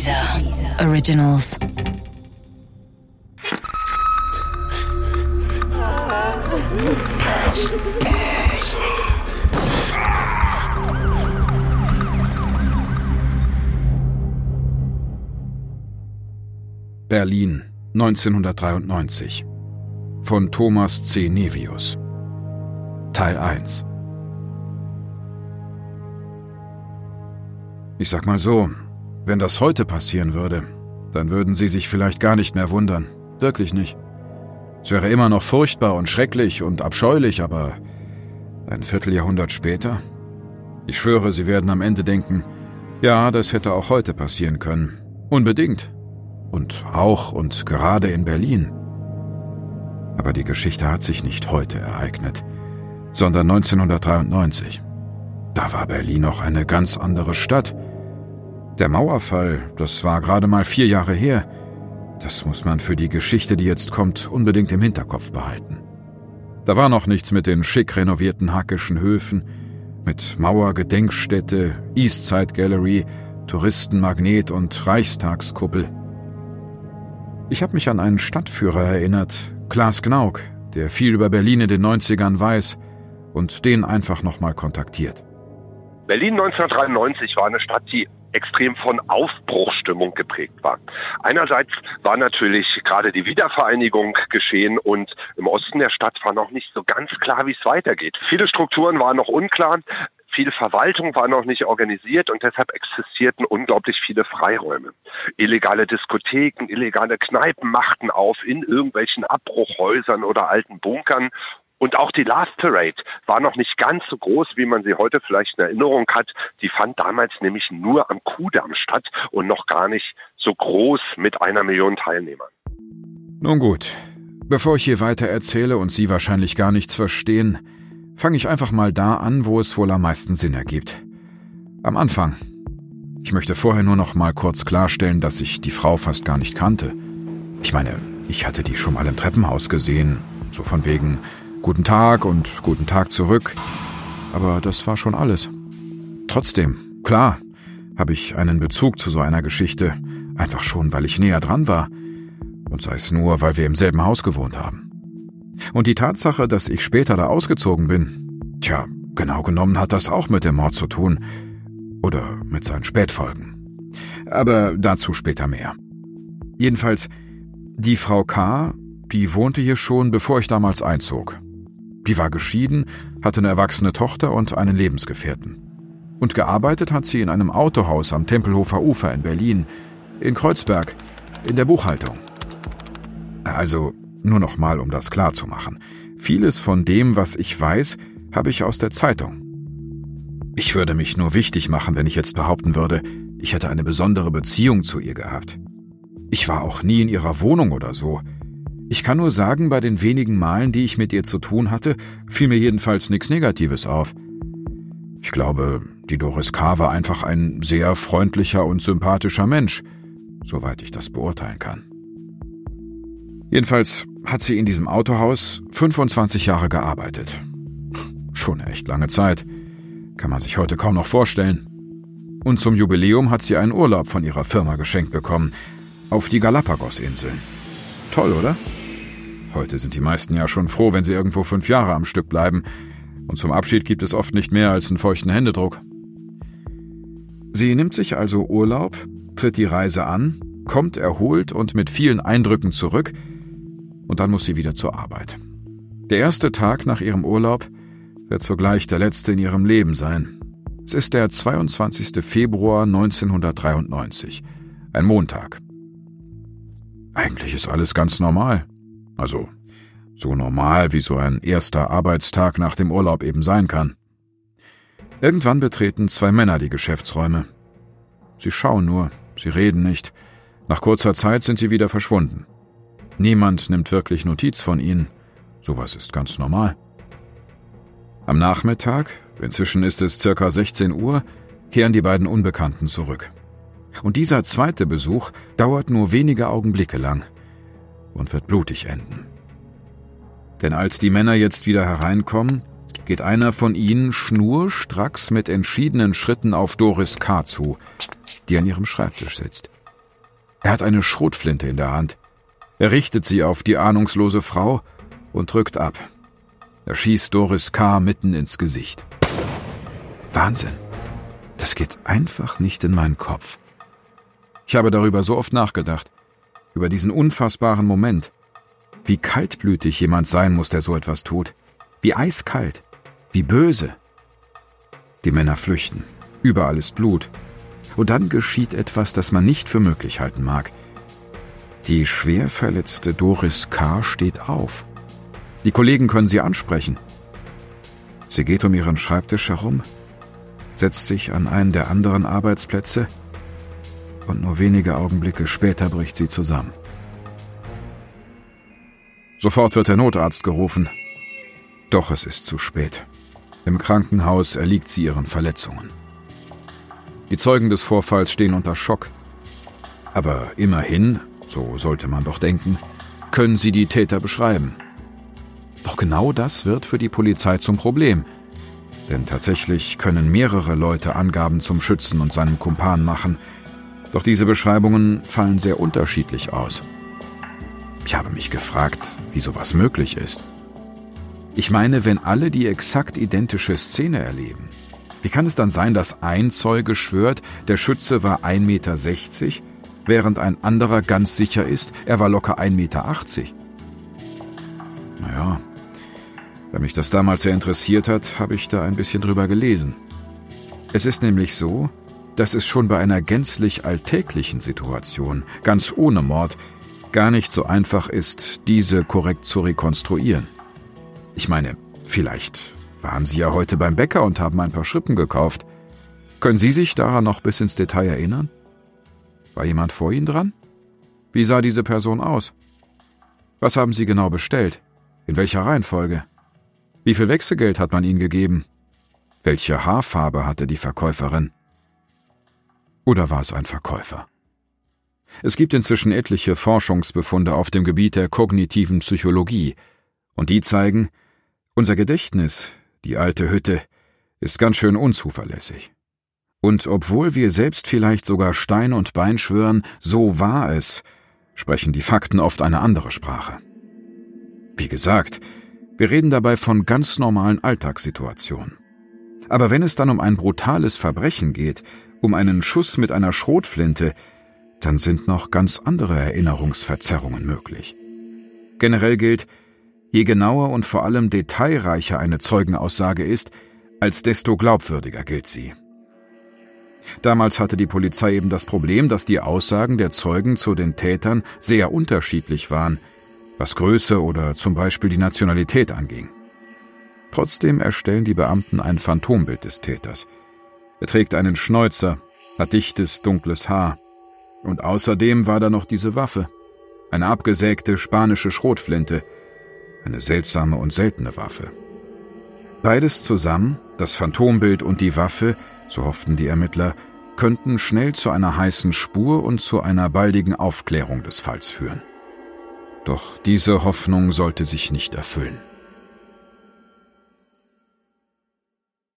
Dieser Originals. Berlin, 1993. Von Thomas C. Nevius. Teil 1. Ich sag mal so, wenn das heute passieren würde, dann würden Sie sich vielleicht gar nicht mehr wundern. Wirklich nicht. Es wäre immer noch furchtbar und schrecklich und abscheulich, aber ein Vierteljahrhundert später? Ich schwöre, Sie werden am Ende denken, ja, das hätte auch heute passieren können. Unbedingt. Und auch und gerade in Berlin. Aber die Geschichte hat sich nicht heute ereignet, sondern 1993. Da war Berlin noch eine ganz andere Stadt. Der Mauerfall, das war gerade mal vier Jahre her. Das muss man für die Geschichte, die jetzt kommt, unbedingt im Hinterkopf behalten. Da war noch nichts mit den schick renovierten hackischen Höfen, mit Mauergedenkstätte, Eastside Gallery, Touristenmagnet und Reichstagskuppel. Ich habe mich an einen Stadtführer erinnert, Klaas Gnauk, der viel über Berlin in den 90ern weiß und den einfach nochmal kontaktiert. Berlin 1993 war eine Stadt, die extrem von Aufbruchstimmung geprägt war. Einerseits war natürlich gerade die Wiedervereinigung geschehen und im Osten der Stadt war noch nicht so ganz klar, wie es weitergeht. Viele Strukturen waren noch unklar. Viel Verwaltung war noch nicht organisiert und deshalb existierten unglaublich viele Freiräume. Illegale Diskotheken, illegale Kneipen machten auf in irgendwelchen Abbruchhäusern oder alten Bunkern und auch die Last Parade war noch nicht ganz so groß, wie man sie heute vielleicht in Erinnerung hat. Die fand damals nämlich nur am Kudamm statt und noch gar nicht so groß mit einer Million Teilnehmern. Nun gut, bevor ich hier weiter erzähle und Sie wahrscheinlich gar nichts verstehen, fange ich einfach mal da an, wo es wohl am meisten Sinn ergibt. Am Anfang. Ich möchte vorher nur noch mal kurz klarstellen, dass ich die Frau fast gar nicht kannte. Ich meine, ich hatte die schon mal im Treppenhaus gesehen, so von wegen, Guten Tag und guten Tag zurück. Aber das war schon alles. Trotzdem, klar, habe ich einen Bezug zu so einer Geschichte, einfach schon, weil ich näher dran war. Und sei es nur, weil wir im selben Haus gewohnt haben. Und die Tatsache, dass ich später da ausgezogen bin, tja, genau genommen hat das auch mit dem Mord zu tun. Oder mit seinen Spätfolgen. Aber dazu später mehr. Jedenfalls, die Frau K., die wohnte hier schon, bevor ich damals einzog. Die war geschieden, hatte eine erwachsene Tochter und einen Lebensgefährten. Und gearbeitet hat sie in einem Autohaus am Tempelhofer Ufer in Berlin, in Kreuzberg, in der Buchhaltung. Also, nur noch mal, um das klar zu machen. Vieles von dem, was ich weiß, habe ich aus der Zeitung. Ich würde mich nur wichtig machen, wenn ich jetzt behaupten würde, ich hätte eine besondere Beziehung zu ihr gehabt. Ich war auch nie in ihrer Wohnung oder so. Ich kann nur sagen, bei den wenigen Malen, die ich mit ihr zu tun hatte, fiel mir jedenfalls nichts Negatives auf. Ich glaube, die Doris K. war einfach ein sehr freundlicher und sympathischer Mensch, soweit ich das beurteilen kann. Jedenfalls hat sie in diesem Autohaus 25 Jahre gearbeitet. Schon eine echt lange Zeit. Kann man sich heute kaum noch vorstellen. Und zum Jubiläum hat sie einen Urlaub von ihrer Firma geschenkt bekommen. Auf die Galapagos-Inseln. Toll, oder? Heute sind die meisten ja schon froh, wenn sie irgendwo fünf Jahre am Stück bleiben. Und zum Abschied gibt es oft nicht mehr als einen feuchten Händedruck. Sie nimmt sich also Urlaub, tritt die Reise an, kommt erholt und mit vielen Eindrücken zurück, und dann muss sie wieder zur Arbeit. Der erste Tag nach ihrem Urlaub wird zugleich der letzte in ihrem Leben sein. Es ist der 22. Februar 1993, ein Montag. Eigentlich ist alles ganz normal. Also so normal, wie so ein erster Arbeitstag nach dem Urlaub eben sein kann. Irgendwann betreten zwei Männer die Geschäftsräume. Sie schauen nur, sie reden nicht. Nach kurzer Zeit sind sie wieder verschwunden. Niemand nimmt wirklich Notiz von ihnen. Sowas ist ganz normal. Am Nachmittag, inzwischen ist es circa 16 Uhr, kehren die beiden Unbekannten zurück. Und dieser zweite Besuch dauert nur wenige Augenblicke lang und wird blutig enden. Denn als die Männer jetzt wieder hereinkommen, geht einer von ihnen schnurstracks mit entschiedenen Schritten auf Doris K. zu, die an ihrem Schreibtisch sitzt. Er hat eine Schrotflinte in der Hand. Er richtet sie auf die ahnungslose Frau und drückt ab. Er schießt Doris K. mitten ins Gesicht. Wahnsinn. Das geht einfach nicht in meinen Kopf. Ich habe darüber so oft nachgedacht. Über diesen unfassbaren Moment. Wie kaltblütig jemand sein muss, der so etwas tut. Wie eiskalt. Wie böse. Die Männer flüchten. Überall ist Blut. Und dann geschieht etwas, das man nicht für möglich halten mag. Die schwer verletzte Doris K. steht auf. Die Kollegen können sie ansprechen. Sie geht um ihren Schreibtisch herum, setzt sich an einen der anderen Arbeitsplätze und nur wenige Augenblicke später bricht sie zusammen. Sofort wird der Notarzt gerufen. Doch es ist zu spät. Im Krankenhaus erliegt sie ihren Verletzungen. Die Zeugen des Vorfalls stehen unter Schock. Aber immerhin, so sollte man doch denken, können sie die Täter beschreiben. Doch genau das wird für die Polizei zum Problem. Denn tatsächlich können mehrere Leute Angaben zum Schützen und seinem Kumpan machen. Doch diese Beschreibungen fallen sehr unterschiedlich aus. Ich habe mich gefragt, wie sowas möglich ist. Ich meine, wenn alle die exakt identische Szene erleben, wie kann es dann sein, dass ein Zeuge schwört, der Schütze war 1,60 Meter, während ein anderer ganz sicher ist, er war locker 1,80 Meter? Naja, weil mich das damals sehr interessiert hat, habe ich da ein bisschen drüber gelesen. Es ist nämlich so, dass es schon bei einer gänzlich alltäglichen Situation, ganz ohne Mord, gar nicht so einfach ist, diese korrekt zu rekonstruieren. Ich meine, vielleicht waren Sie ja heute beim Bäcker und haben ein paar Schrippen gekauft. Können Sie sich daran noch bis ins Detail erinnern? War jemand vor Ihnen dran? Wie sah diese Person aus? Was haben Sie genau bestellt? In welcher Reihenfolge? Wie viel Wechselgeld hat man ihnen gegeben? Welche Haarfarbe hatte die Verkäuferin? Oder war es ein Verkäufer? Es gibt inzwischen etliche Forschungsbefunde auf dem Gebiet der kognitiven Psychologie, und die zeigen, unser Gedächtnis, die alte Hütte, ist ganz schön unzuverlässig. Und obwohl wir selbst vielleicht sogar Stein und Bein schwören, so war es, sprechen die Fakten oft eine andere Sprache. Wie gesagt, wir reden dabei von ganz normalen Alltagssituationen. Aber wenn es dann um ein brutales Verbrechen geht, um einen Schuss mit einer Schrotflinte, dann sind noch ganz andere Erinnerungsverzerrungen möglich. Generell gilt, je genauer und vor allem detailreicher eine Zeugenaussage ist, als desto glaubwürdiger gilt sie. Damals hatte die Polizei eben das Problem, dass die Aussagen der Zeugen zu den Tätern sehr unterschiedlich waren, was Größe oder zum Beispiel die Nationalität anging. Trotzdem erstellen die Beamten ein Phantombild des Täters. Er trägt einen Schnäuzer, hat dichtes, dunkles Haar. Und außerdem war da noch diese Waffe. Eine abgesägte spanische Schrotflinte. Eine seltsame und seltene Waffe. Beides zusammen, das Phantombild und die Waffe, so hofften die Ermittler, könnten schnell zu einer heißen Spur und zu einer baldigen Aufklärung des Falls führen. Doch diese Hoffnung sollte sich nicht erfüllen.